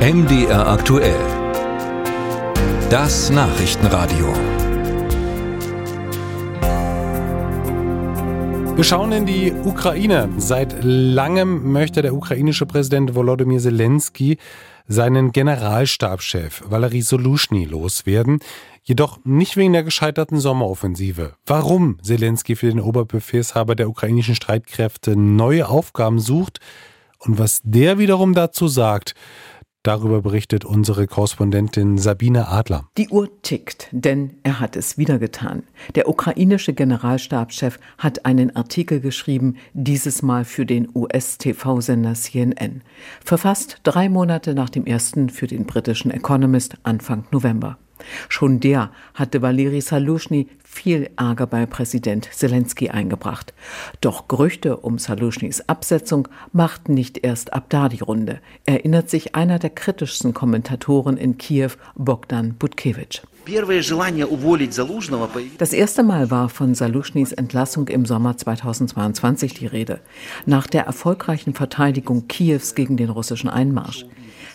MDR aktuell. Das Nachrichtenradio. Wir schauen in die Ukraine. Seit langem möchte der ukrainische Präsident Volodymyr Zelensky seinen Generalstabschef Valery Solushny loswerden, jedoch nicht wegen der gescheiterten Sommeroffensive. Warum Zelensky für den Oberbefehlshaber der ukrainischen Streitkräfte neue Aufgaben sucht und was der wiederum dazu sagt, Darüber berichtet unsere Korrespondentin Sabine Adler. Die Uhr tickt, denn er hat es wieder getan. Der ukrainische Generalstabschef hat einen Artikel geschrieben, dieses Mal für den US-TV-Sender CNN. Verfasst drei Monate nach dem ersten für den britischen Economist Anfang November. Schon der hatte Valeri Salushny viel Ärger bei Präsident Zelensky eingebracht. Doch Gerüchte um Salushnys Absetzung machten nicht erst ab da die Runde, erinnert sich einer der kritischsten Kommentatoren in Kiew, Bogdan Butkevich. Das erste Mal war von Salushnys Entlassung im Sommer 2022 die Rede, nach der erfolgreichen Verteidigung Kiews gegen den russischen Einmarsch.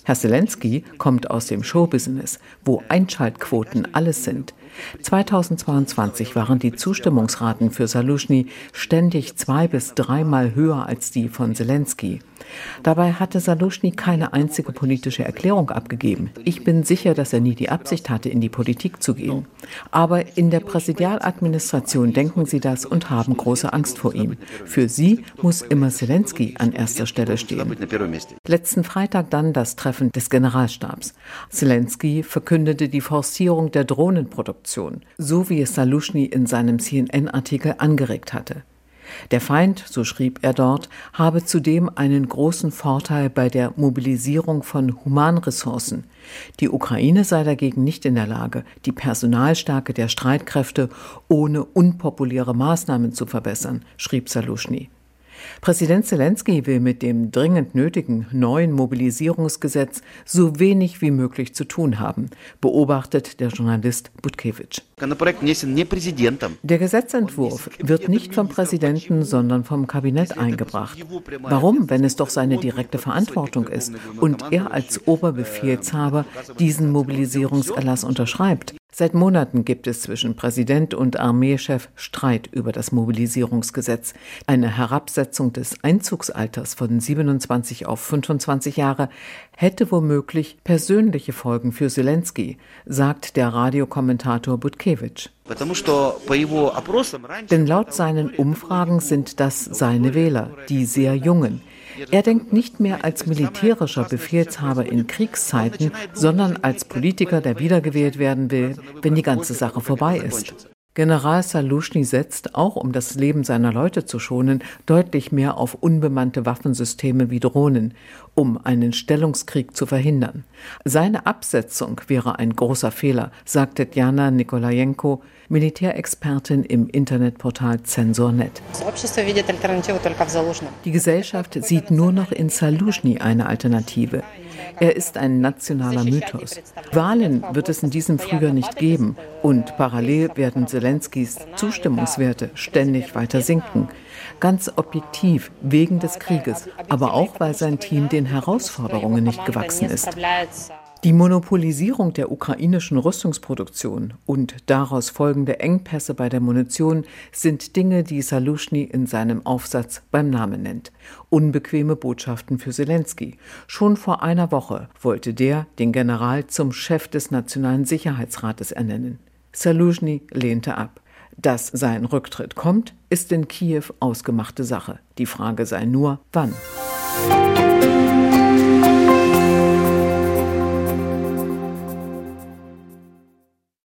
Herr Zelensky kommt aus dem Showbusiness, wo Einschaltquoten alles sind. 2022 waren die Zustimmungsraten für Salushny ständig zwei bis dreimal höher als die von Zelensky. Dabei hatte Salushny keine einzige politische Erklärung abgegeben. Ich bin sicher, dass er nie die Absicht hatte, in die Politik zu gehen. Aber in der Präsidialadministration denken sie das und haben große Angst vor ihm. Für sie muss immer Zelensky an erster Stelle stehen. Letzten Freitag dann das Treffen des Generalstabs. Zelensky verkündete die Forcierung der Drohnenproduktion, so wie es Salushny in seinem CNN-Artikel angeregt hatte. Der Feind, so schrieb er dort, habe zudem einen großen Vorteil bei der Mobilisierung von Humanressourcen. Die Ukraine sei dagegen nicht in der Lage, die Personalstärke der Streitkräfte ohne unpopuläre Maßnahmen zu verbessern, schrieb Salushny. Präsident Zelensky will mit dem dringend nötigen neuen Mobilisierungsgesetz so wenig wie möglich zu tun haben, beobachtet der Journalist Butkevich. Der Gesetzentwurf wird nicht vom Präsidenten, sondern vom Kabinett eingebracht. Warum, wenn es doch seine direkte Verantwortung ist und er als Oberbefehlshaber diesen Mobilisierungserlass unterschreibt? Seit Monaten gibt es zwischen Präsident und Armeechef Streit über das Mobilisierungsgesetz. Eine Herabsetzung des Einzugsalters von 27 auf 25 Jahre hätte womöglich persönliche Folgen für Zelensky, sagt der Radiokommentator Butkevich. Denn laut seinen Umfragen sind das seine Wähler, die sehr jungen. Er denkt nicht mehr als militärischer Befehlshaber in Kriegszeiten, sondern als Politiker, der wiedergewählt werden will, wenn die ganze Sache vorbei ist. General Salushny setzt, auch um das Leben seiner Leute zu schonen, deutlich mehr auf unbemannte Waffensysteme wie Drohnen, um einen Stellungskrieg zu verhindern. Seine Absetzung wäre ein großer Fehler, sagte Djana Nikolajenko, Militärexpertin im Internetportal Zensor.net. Die Gesellschaft sieht nur noch in Salushny eine Alternative. Er ist ein nationaler Mythos. Wahlen wird es in diesem Frühjahr nicht geben und parallel werden Zelenskys Zustimmungswerte ständig weiter sinken. Ganz objektiv wegen des Krieges, aber auch weil sein Team den Herausforderungen nicht gewachsen ist. Die Monopolisierung der ukrainischen Rüstungsproduktion und daraus folgende Engpässe bei der Munition sind Dinge, die Salushny in seinem Aufsatz beim Namen nennt. Unbequeme Botschaften für Zelensky. Schon vor einer Woche wollte der den General zum Chef des Nationalen Sicherheitsrates ernennen. Salushny lehnte ab. Dass sein Rücktritt kommt, ist in Kiew ausgemachte Sache. Die Frage sei nur, wann.